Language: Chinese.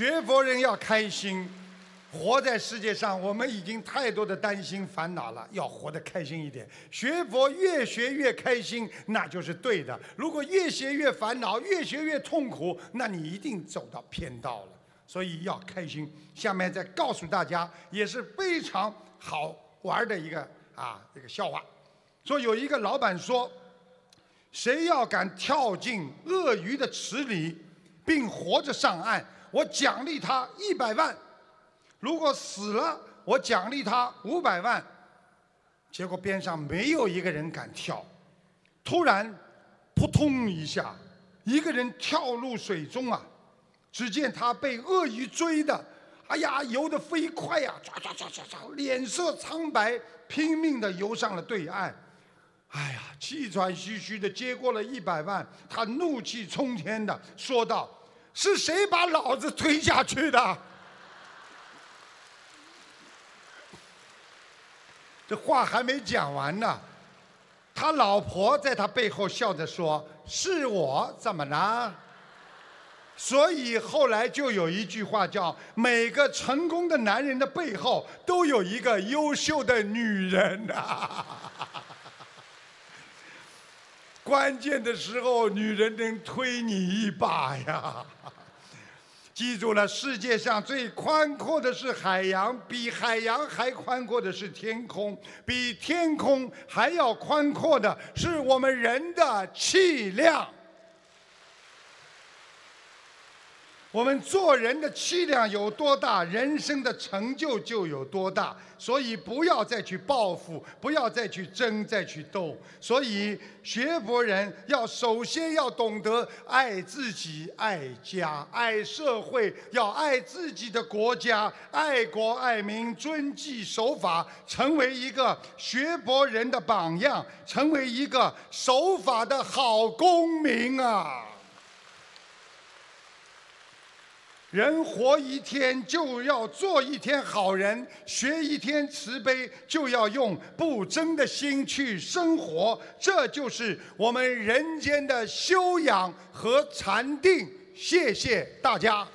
学佛人要开心，活在世界上，我们已经太多的担心烦恼了，要活得开心一点。学佛越学越开心，那就是对的。如果越学越烦恼，越学越痛苦，那你一定走到偏道了。所以要开心。下面再告诉大家，也是非常好玩的一个啊这个笑话。说有一个老板说，谁要敢跳进鳄鱼的池里，并活着上岸，我奖励他一百万；如果死了，我奖励他五百万。结果边上没有一个人敢跳。突然，扑通一下，一个人跳入水中啊！只见他被鳄鱼追的，哎呀，游得飞快呀，唰唰唰唰唰，脸色苍白，拼命地游上了对岸。哎呀，气喘吁吁地接过了一百万，他怒气冲天地说道：“是谁把老子推下去的？”这话还没讲完呢，他老婆在他背后笑着说：“是我，怎么了？”所以后来就有一句话叫：“每个成功的男人的背后都有一个优秀的女人呐。”关键的时候，女人能推你一把呀！记住了，世界上最宽阔的是海洋，比海洋还宽阔的是天空，比天空还要宽阔的是我们人的气量。我们做人的气量有多大，人生的成就就有多大。所以不要再去报复，不要再去争，再去斗。所以学佛人要首先要懂得爱自己、爱家、爱社会，要爱自己的国家，爱国爱民，遵纪守法，成为一个学佛人的榜样，成为一个守法的好公民啊！人活一天就要做一天好人，学一天慈悲，就要用不争的心去生活，这就是我们人间的修养和禅定。谢谢大家。